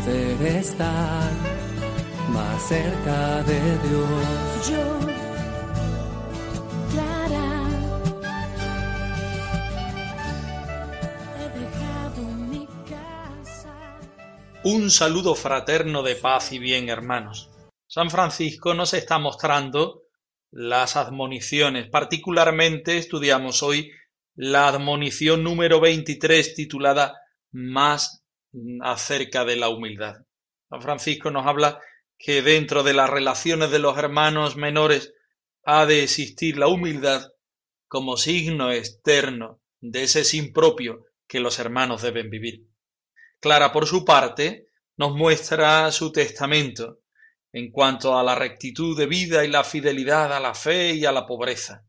poder estar más cerca de Dios. Yo, Clara, he dejado mi casa. Un saludo fraterno de paz y bien, hermanos. San Francisco nos está mostrando las admoniciones. Particularmente estudiamos hoy la admonición número 23 titulada Más acerca de la humildad. San Francisco nos habla que dentro de las relaciones de los hermanos menores ha de existir la humildad como signo externo de ese sin propio que los hermanos deben vivir. Clara, por su parte, nos muestra su testamento en cuanto a la rectitud de vida y la fidelidad a la fe y a la pobreza.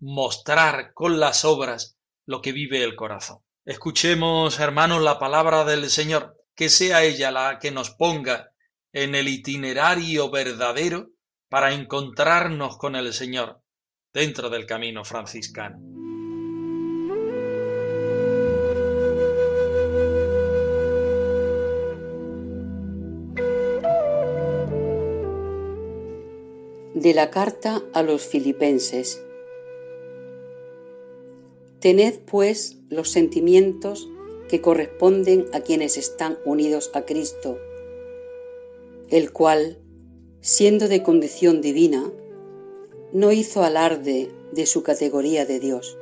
Mostrar con las obras lo que vive el corazón. Escuchemos, hermanos, la palabra del Señor, que sea ella la que nos ponga en el itinerario verdadero para encontrarnos con el Señor dentro del camino franciscano. De la carta a los filipenses. Tened pues los sentimientos que corresponden a quienes están unidos a Cristo, el cual, siendo de condición divina, no hizo alarde de su categoría de Dios.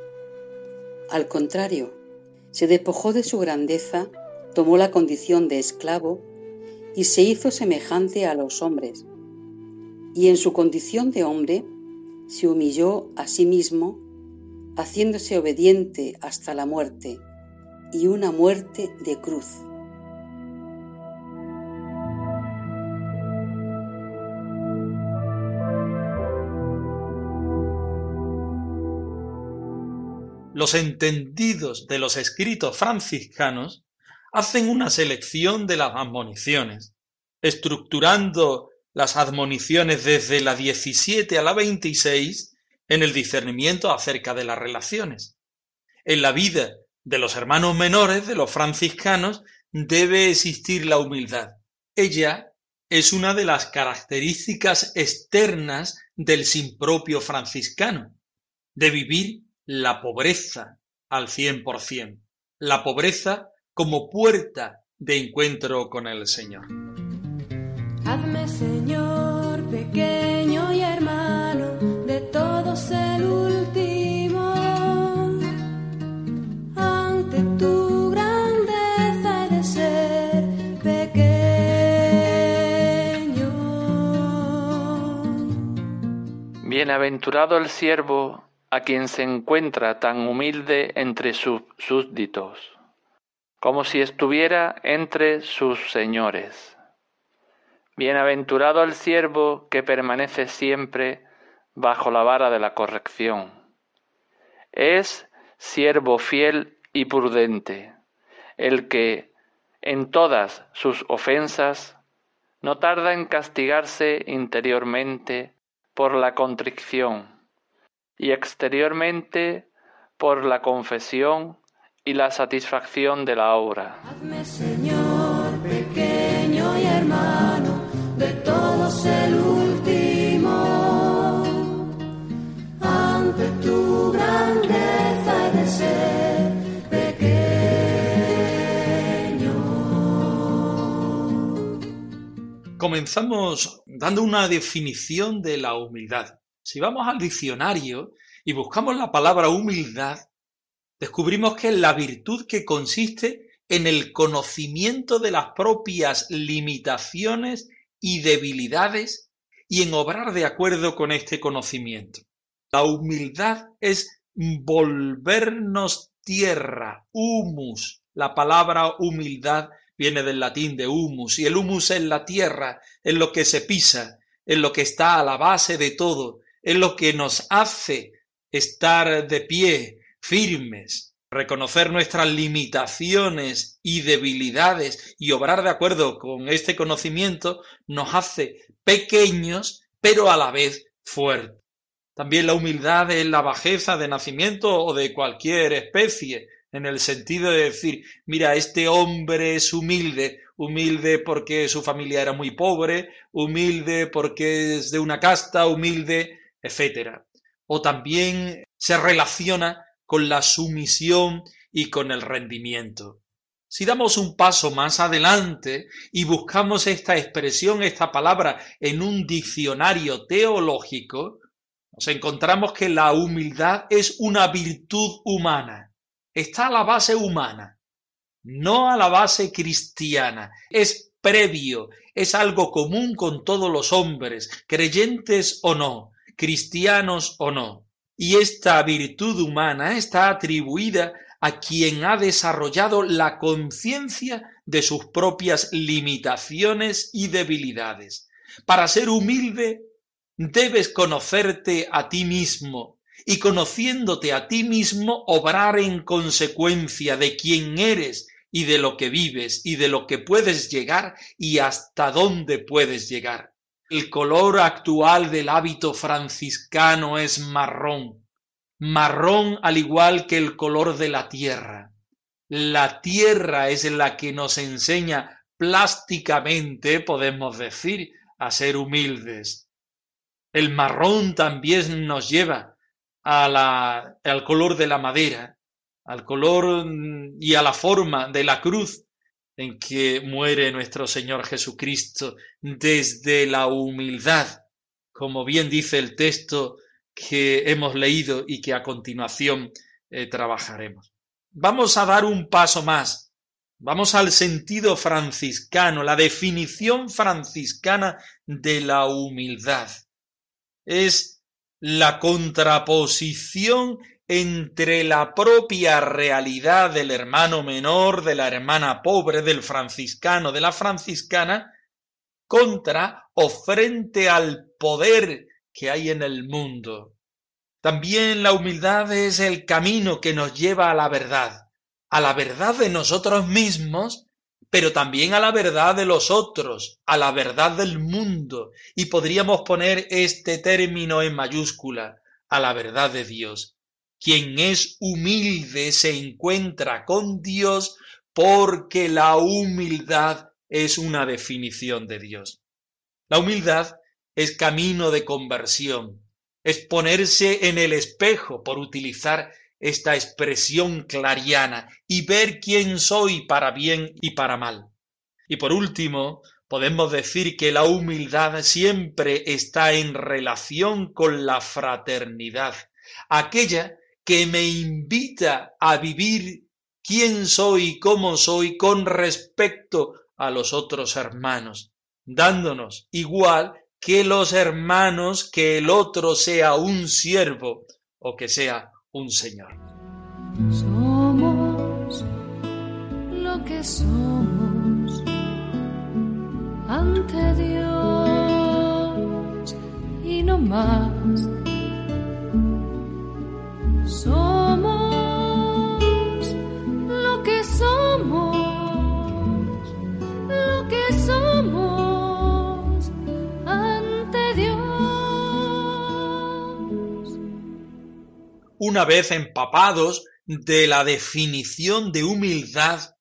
Al contrario, se despojó de su grandeza, tomó la condición de esclavo y se hizo semejante a los hombres y en su condición de hombre se humilló a sí mismo, haciéndose obediente hasta la muerte, y una muerte de cruz. Los entendidos de los escritos franciscanos hacen una selección de las admoniciones, estructurando las admoniciones desde la 17 a la 26 en el discernimiento acerca de las relaciones. En la vida de los hermanos menores, de los franciscanos, debe existir la humildad. Ella es una de las características externas del sin propio franciscano, de vivir la pobreza al cien por cien, la pobreza como puerta de encuentro con el Señor. Señor, Bienaventurado el siervo a quien se encuentra tan humilde entre sus súbditos, como si estuviera entre sus señores. Bienaventurado el siervo que permanece siempre bajo la vara de la corrección. Es siervo fiel y prudente, el que, en todas sus ofensas, no tarda en castigarse interiormente por la contrición y exteriormente por la confesión y la satisfacción de la obra. Comenzamos dando una definición de la humildad. Si vamos al diccionario y buscamos la palabra humildad, descubrimos que es la virtud que consiste en el conocimiento de las propias limitaciones y debilidades y en obrar de acuerdo con este conocimiento. La humildad es volvernos tierra, humus. La palabra humildad viene del latín de humus, y el humus es la tierra, en lo que se pisa, en lo que está a la base de todo, en lo que nos hace estar de pie, firmes, reconocer nuestras limitaciones y debilidades y obrar de acuerdo con este conocimiento nos hace pequeños, pero a la vez fuertes. También la humildad es la bajeza de nacimiento o de cualquier especie, en el sentido de decir, mira, este hombre es humilde, humilde porque su familia era muy pobre, humilde porque es de una casta, humilde, etc. O también se relaciona con la sumisión y con el rendimiento. Si damos un paso más adelante y buscamos esta expresión, esta palabra en un diccionario teológico, nos encontramos que la humildad es una virtud humana, está a la base humana, no a la base cristiana, es previo, es algo común con todos los hombres, creyentes o no, cristianos o no. Y esta virtud humana está atribuida a quien ha desarrollado la conciencia de sus propias limitaciones y debilidades. Para ser humilde debes conocerte a ti mismo y conociéndote a ti mismo obrar en consecuencia de quién eres y de lo que vives y de lo que puedes llegar y hasta dónde puedes llegar. El color actual del hábito franciscano es marrón, marrón al igual que el color de la tierra. La tierra es la que nos enseña plásticamente, podemos decir, a ser humildes. El marrón también nos lleva a la, al color de la madera, al color y a la forma de la cruz en que muere nuestro Señor Jesucristo desde la humildad, como bien dice el texto que hemos leído y que a continuación eh, trabajaremos. Vamos a dar un paso más. Vamos al sentido franciscano, la definición franciscana de la humildad. Es la contraposición entre la propia realidad del hermano menor, de la hermana pobre, del franciscano, de la franciscana, contra o frente al poder que hay en el mundo. También la humildad es el camino que nos lleva a la verdad, a la verdad de nosotros mismos, pero también a la verdad de los otros, a la verdad del mundo, y podríamos poner este término en mayúscula, a la verdad de Dios. Quien es humilde se encuentra con Dios porque la humildad es una definición de Dios. La humildad es camino de conversión, es ponerse en el espejo, por utilizar esta expresión clariana, y ver quién soy para bien y para mal. Y por último, podemos decir que la humildad siempre está en relación con la fraternidad, aquella que me invita a vivir quién soy y cómo soy con respecto a los otros hermanos, dándonos igual que los hermanos que el otro sea un siervo o que sea un señor. Somos lo que somos ante Dios y no más Una vez empapados de la definición de humildad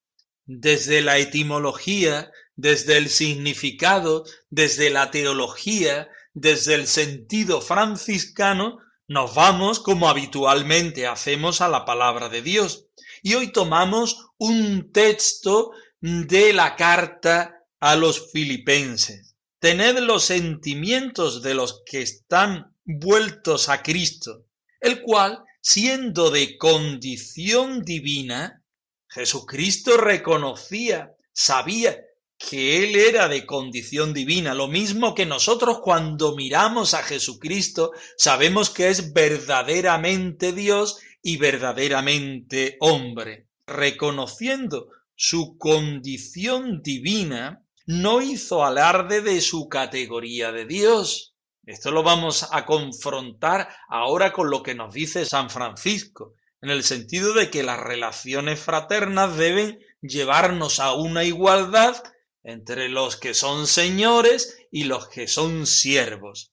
desde la etimología, desde el significado, desde la teología, desde el sentido franciscano, nos vamos, como habitualmente hacemos, a la palabra de Dios. Y hoy tomamos un texto de la carta a los filipenses. Tened los sentimientos de los que están vueltos a Cristo, el cual, siendo de condición divina, Jesucristo reconocía, sabía que Él era de condición divina, lo mismo que nosotros cuando miramos a Jesucristo sabemos que es verdaderamente Dios y verdaderamente hombre, reconociendo su condición divina, no hizo alarde de su categoría de Dios. Esto lo vamos a confrontar ahora con lo que nos dice San Francisco, en el sentido de que las relaciones fraternas deben llevarnos a una igualdad entre los que son señores y los que son siervos.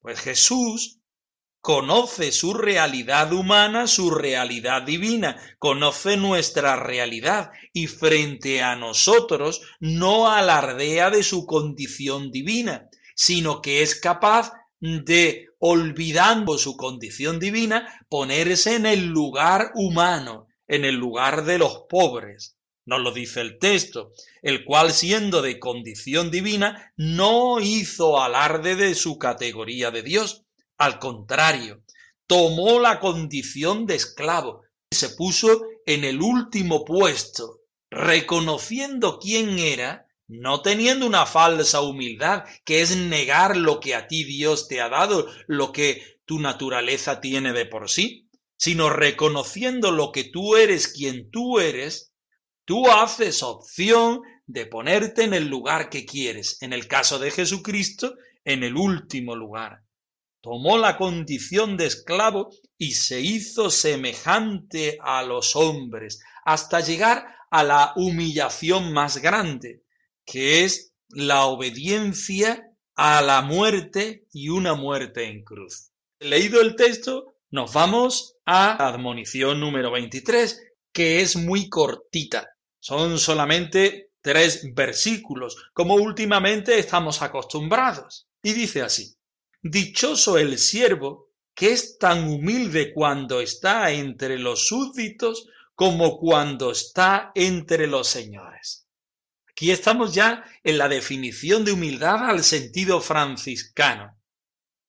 Pues Jesús conoce su realidad humana, su realidad divina, conoce nuestra realidad y frente a nosotros no alardea de su condición divina, sino que es capaz de, olvidando su condición divina, ponerse en el lugar humano, en el lugar de los pobres. Nos lo dice el texto, el cual siendo de condición divina, no hizo alarde de su categoría de Dios, al contrario, tomó la condición de esclavo y se puso en el último puesto, reconociendo quién era, no teniendo una falsa humildad, que es negar lo que a ti Dios te ha dado, lo que tu naturaleza tiene de por sí, sino reconociendo lo que tú eres quien tú eres, tú haces opción de ponerte en el lugar que quieres, en el caso de Jesucristo, en el último lugar. Tomó la condición de esclavo y se hizo semejante a los hombres, hasta llegar a la humillación más grande, que es la obediencia a la muerte y una muerte en cruz. Leído el texto, nos vamos a admonición número 23, que es muy cortita. Son solamente tres versículos, como últimamente estamos acostumbrados. Y dice así, Dichoso el siervo que es tan humilde cuando está entre los súbditos como cuando está entre los señores. Aquí estamos ya en la definición de humildad al sentido franciscano.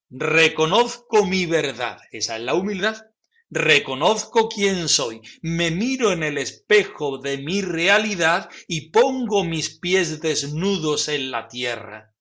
Reconozco mi verdad, esa es la humildad. Reconozco quién soy, me miro en el espejo de mi realidad y pongo mis pies desnudos en la tierra.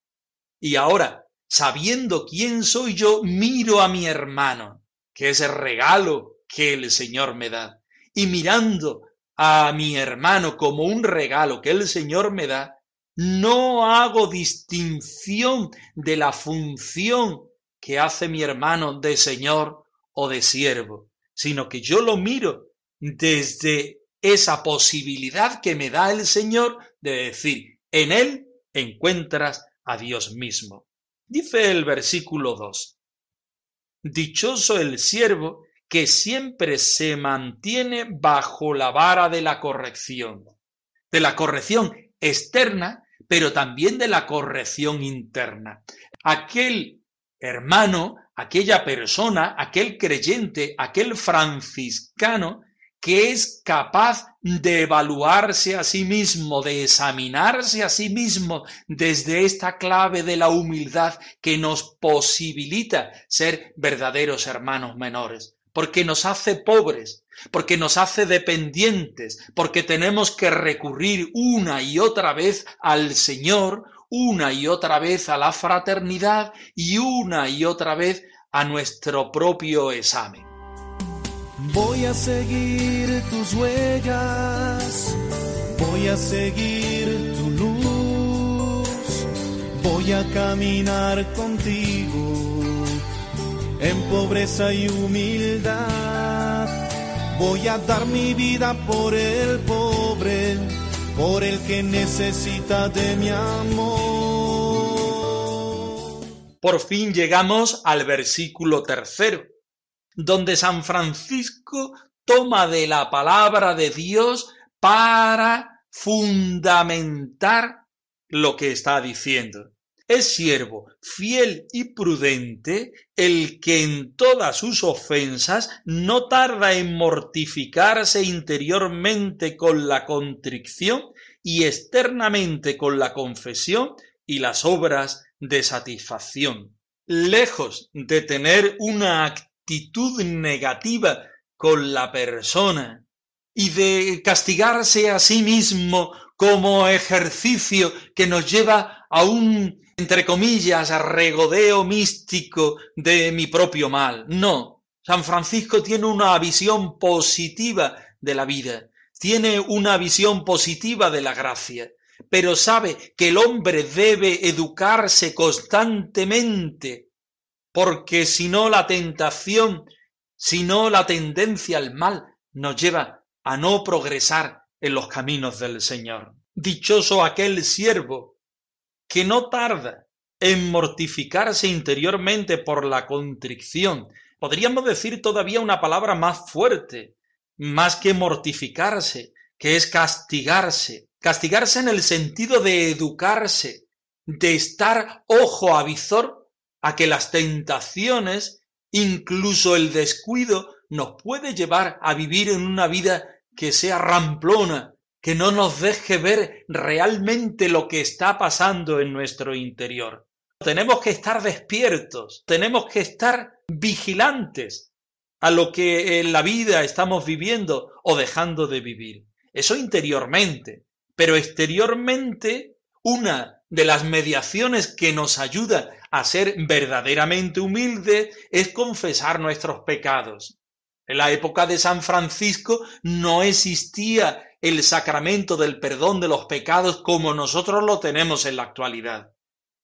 Y ahora, sabiendo quién soy yo, miro a mi hermano, que es el regalo que el Señor me da. Y mirando a mi hermano como un regalo que el Señor me da, no hago distinción de la función que hace mi hermano de Señor o de siervo, sino que yo lo miro desde esa posibilidad que me da el Señor de decir, en Él encuentras a Dios mismo. Dice el versículo 2. Dichoso el siervo que siempre se mantiene bajo la vara de la corrección, de la corrección externa, pero también de la corrección interna. Aquel hermano, aquella persona, aquel creyente, aquel franciscano que es capaz de evaluarse a sí mismo, de examinarse a sí mismo desde esta clave de la humildad que nos posibilita ser verdaderos hermanos menores, porque nos hace pobres, porque nos hace dependientes, porque tenemos que recurrir una y otra vez al Señor, una y otra vez a la fraternidad y una y otra vez a nuestro propio examen. Voy a seguir tus huellas, voy a seguir tu luz, voy a caminar contigo en pobreza y humildad. Voy a dar mi vida por el pobre, por el que necesita de mi amor. Por fin llegamos al versículo tercero donde San Francisco toma de la palabra de Dios para fundamentar lo que está diciendo. Es siervo fiel y prudente el que en todas sus ofensas no tarda en mortificarse interiormente con la contrición y externamente con la confesión y las obras de satisfacción. Lejos de tener una actitud negativa con la persona y de castigarse a sí mismo como ejercicio que nos lleva a un, entre comillas, regodeo místico de mi propio mal. No, San Francisco tiene una visión positiva de la vida, tiene una visión positiva de la gracia, pero sabe que el hombre debe educarse constantemente, porque si no la tentación, si no la tendencia al mal nos lleva a no progresar en los caminos del Señor. Dichoso aquel siervo que no tarda en mortificarse interiormente por la contrición. Podríamos decir todavía una palabra más fuerte, más que mortificarse, que es castigarse. Castigarse en el sentido de educarse, de estar ojo a visor a que las tentaciones, incluso el descuido, nos puede llevar a vivir en una vida que sea ramplona, que no nos deje ver realmente lo que está pasando en nuestro interior. Tenemos que estar despiertos, tenemos que estar vigilantes a lo que en la vida estamos viviendo o dejando de vivir. Eso interiormente, pero exteriormente una de las mediaciones que nos ayuda a ser verdaderamente humildes es confesar nuestros pecados. En la época de San Francisco no existía el sacramento del perdón de los pecados como nosotros lo tenemos en la actualidad.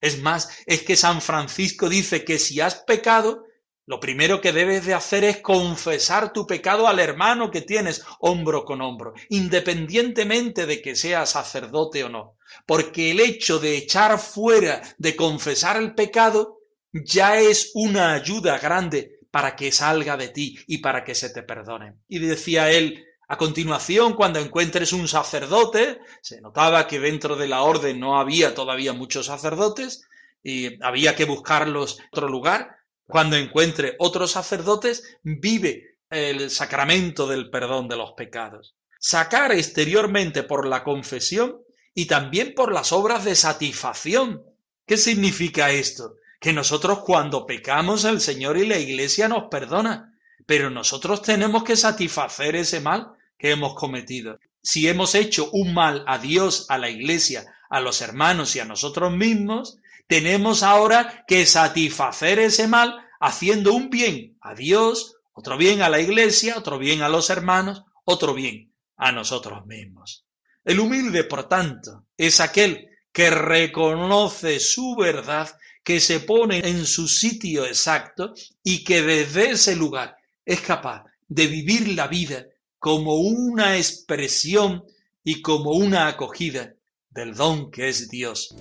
Es más, es que San Francisco dice que si has pecado, lo primero que debes de hacer es confesar tu pecado al hermano que tienes hombro con hombro, independientemente de que sea sacerdote o no. Porque el hecho de echar fuera, de confesar el pecado, ya es una ayuda grande para que salga de ti y para que se te perdone. Y decía él, a continuación, cuando encuentres un sacerdote, se notaba que dentro de la orden no había todavía muchos sacerdotes y había que buscarlos en otro lugar. Cuando encuentre otros sacerdotes, vive el sacramento del perdón de los pecados. Sacar exteriormente por la confesión y también por las obras de satisfacción. ¿Qué significa esto? Que nosotros cuando pecamos el Señor y la Iglesia nos perdona, pero nosotros tenemos que satisfacer ese mal que hemos cometido. Si hemos hecho un mal a Dios, a la Iglesia, a los hermanos y a nosotros mismos, tenemos ahora que satisfacer ese mal haciendo un bien a Dios, otro bien a la Iglesia, otro bien a los hermanos, otro bien a nosotros mismos. El humilde, por tanto, es aquel que reconoce su verdad que se pone en su sitio exacto y que desde ese lugar es capaz de vivir la vida como una expresión y como una acogida del don que es Dios.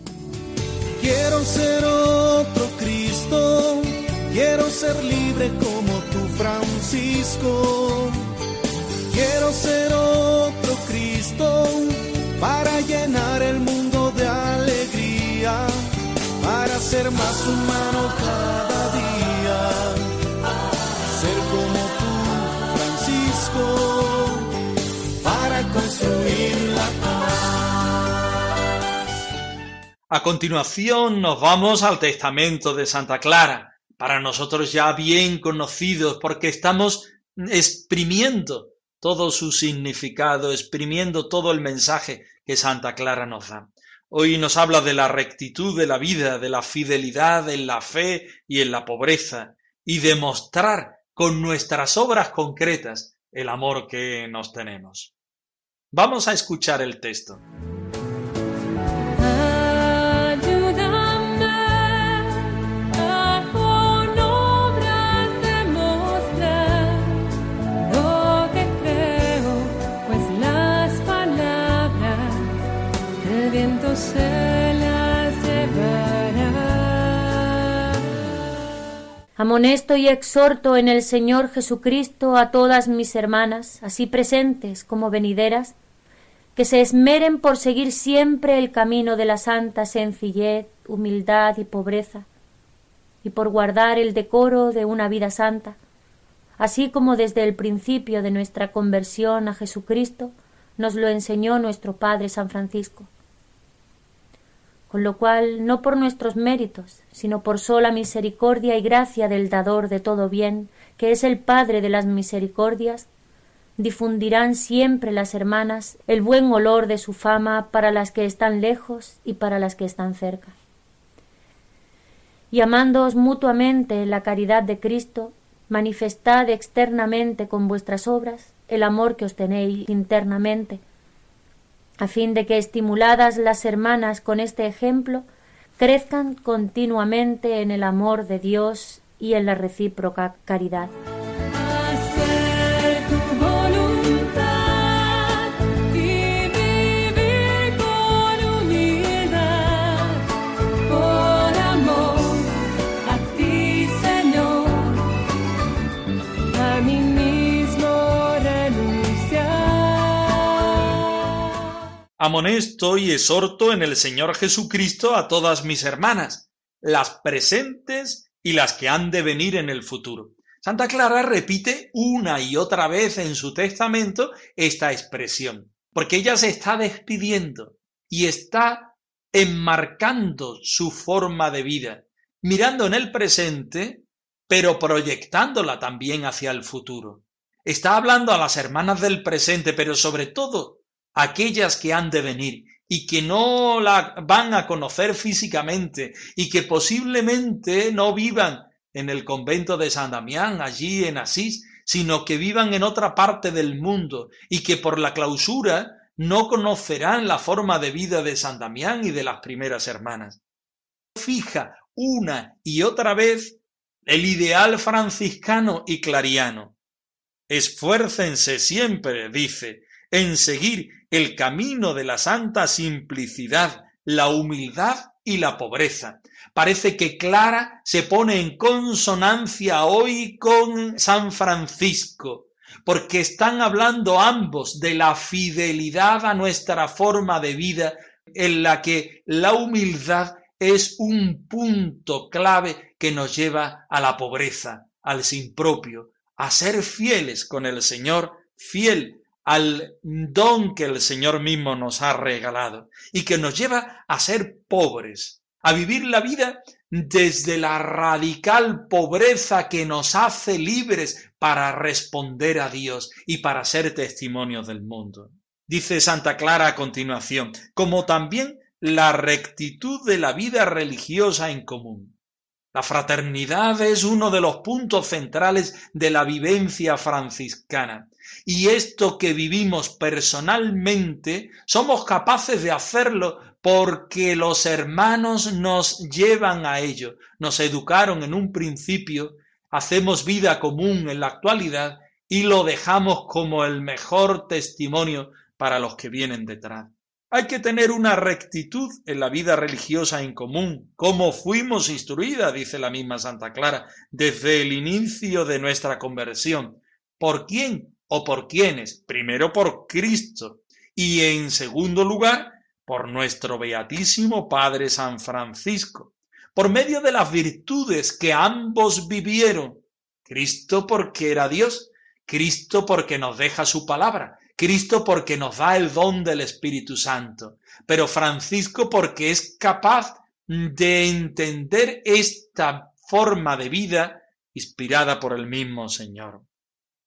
Quiero ser otro Cristo, quiero ser libre como tú Francisco. Quiero ser otro Cristo para llenar más humano cada día. Ser como tú, Francisco, para construir la paz. A continuación nos vamos al Testamento de Santa Clara, para nosotros ya bien conocidos, porque estamos exprimiendo todo su significado, exprimiendo todo el mensaje que Santa Clara nos da. Hoy nos habla de la rectitud de la vida, de la fidelidad en la fe y en la pobreza, y de mostrar con nuestras obras concretas el amor que nos tenemos. Vamos a escuchar el texto. Amonesto y exhorto en el Señor Jesucristo a todas mis hermanas, así presentes como venideras, que se esmeren por seguir siempre el camino de la santa sencillez, humildad y pobreza, y por guardar el decoro de una vida santa, así como desde el principio de nuestra conversión a Jesucristo nos lo enseñó nuestro Padre San Francisco con lo cual no por nuestros méritos, sino por sola misericordia y gracia del dador de todo bien, que es el Padre de las misericordias, difundirán siempre las hermanas el buen olor de su fama para las que están lejos y para las que están cerca. Y amándoos mutuamente en la caridad de Cristo, manifestad externamente con vuestras obras el amor que os tenéis internamente, a fin de que, estimuladas las hermanas con este ejemplo, crezcan continuamente en el amor de Dios y en la recíproca caridad. Amonesto y exhorto en el Señor Jesucristo a todas mis hermanas, las presentes y las que han de venir en el futuro. Santa Clara repite una y otra vez en su testamento esta expresión, porque ella se está despidiendo y está enmarcando su forma de vida, mirando en el presente, pero proyectándola también hacia el futuro. Está hablando a las hermanas del presente, pero sobre todo aquellas que han de venir y que no la van a conocer físicamente y que posiblemente no vivan en el convento de San Damián, allí en Asís, sino que vivan en otra parte del mundo y que por la clausura no conocerán la forma de vida de San Damián y de las primeras hermanas. Fija una y otra vez el ideal franciscano y clariano. Esfuércense siempre, dice, en seguir el camino de la santa simplicidad, la humildad y la pobreza. Parece que Clara se pone en consonancia hoy con San Francisco, porque están hablando ambos de la fidelidad a nuestra forma de vida, en la que la humildad es un punto clave que nos lleva a la pobreza, al sin propio, a ser fieles con el Señor, fiel al don que el Señor mismo nos ha regalado y que nos lleva a ser pobres, a vivir la vida desde la radical pobreza que nos hace libres para responder a Dios y para ser testimonios del mundo. Dice Santa Clara a continuación, como también la rectitud de la vida religiosa en común. La fraternidad es uno de los puntos centrales de la vivencia franciscana. Y esto que vivimos personalmente, somos capaces de hacerlo porque los hermanos nos llevan a ello, nos educaron en un principio, hacemos vida común en la actualidad y lo dejamos como el mejor testimonio para los que vienen detrás. Hay que tener una rectitud en la vida religiosa en común, como fuimos instruidas, dice la misma Santa Clara, desde el inicio de nuestra conversión. ¿Por quién o por quiénes? Primero por Cristo y en segundo lugar por nuestro beatísimo Padre San Francisco, por medio de las virtudes que ambos vivieron. Cristo porque era Dios, Cristo porque nos deja su palabra, Cristo porque nos da el don del Espíritu Santo, pero Francisco porque es capaz de entender esta forma de vida inspirada por el mismo Señor.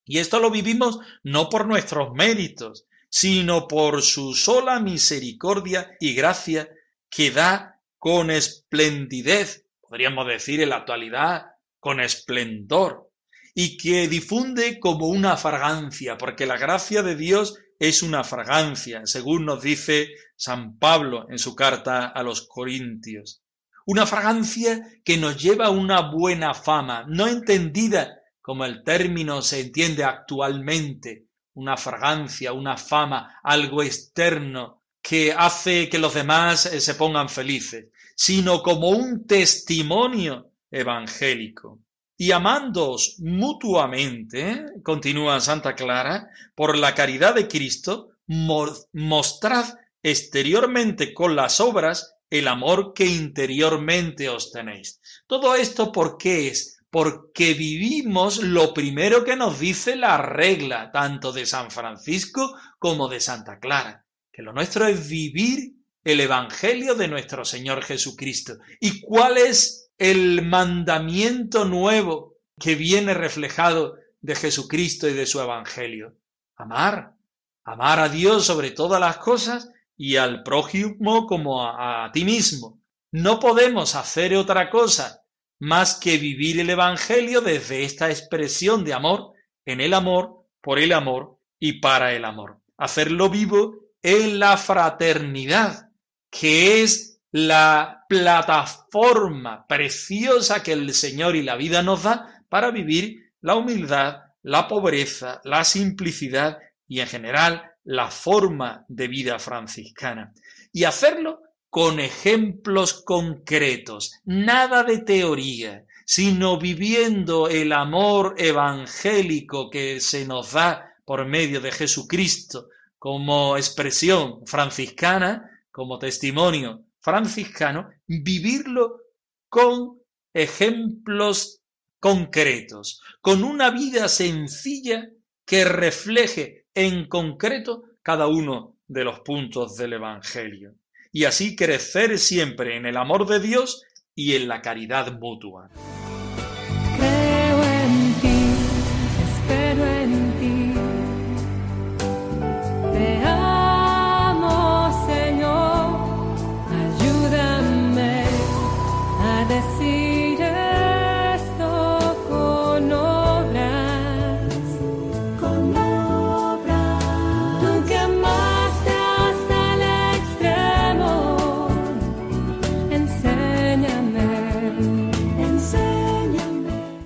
Y esto lo vivimos no por nuestros méritos, sino por su sola misericordia y gracia que da con esplendidez, podríamos decir en la actualidad, con esplendor, y que difunde como una fragancia, porque la gracia de Dios es una fragancia, según nos dice San Pablo en su carta a los Corintios. Una fragancia que nos lleva a una buena fama, no entendida como el término se entiende actualmente, una fragancia, una fama, algo externo que hace que los demás eh, se pongan felices, sino como un testimonio evangélico y amándoos mutuamente, continúa Santa Clara, por la caridad de Cristo, mostrad exteriormente con las obras el amor que interiormente os tenéis. Todo esto, ¿por qué es? Porque vivimos lo primero que nos dice la regla, tanto de San Francisco como de Santa Clara, que lo nuestro es vivir el Evangelio de nuestro Señor Jesucristo. ¿Y cuál es el mandamiento nuevo que viene reflejado de Jesucristo y de su Evangelio. Amar, amar a Dios sobre todas las cosas y al prójimo como a, ti mismo. No podemos hacer otra cosa más que vivir el Evangelio desde esta expresión de amor, en el amor, por el amor y para el amor. Hacerlo vivo en la fraternidad, que es la plataforma preciosa que el Señor y la vida nos da para vivir la humildad, la pobreza, la simplicidad y en general la forma de vida franciscana. Y hacerlo con ejemplos concretos, nada de teoría, sino viviendo el amor evangélico que se nos da por medio de Jesucristo como expresión franciscana, como testimonio franciscano, vivirlo con ejemplos concretos, con una vida sencilla que refleje en concreto cada uno de los puntos del Evangelio y así crecer siempre en el amor de Dios y en la caridad mutua.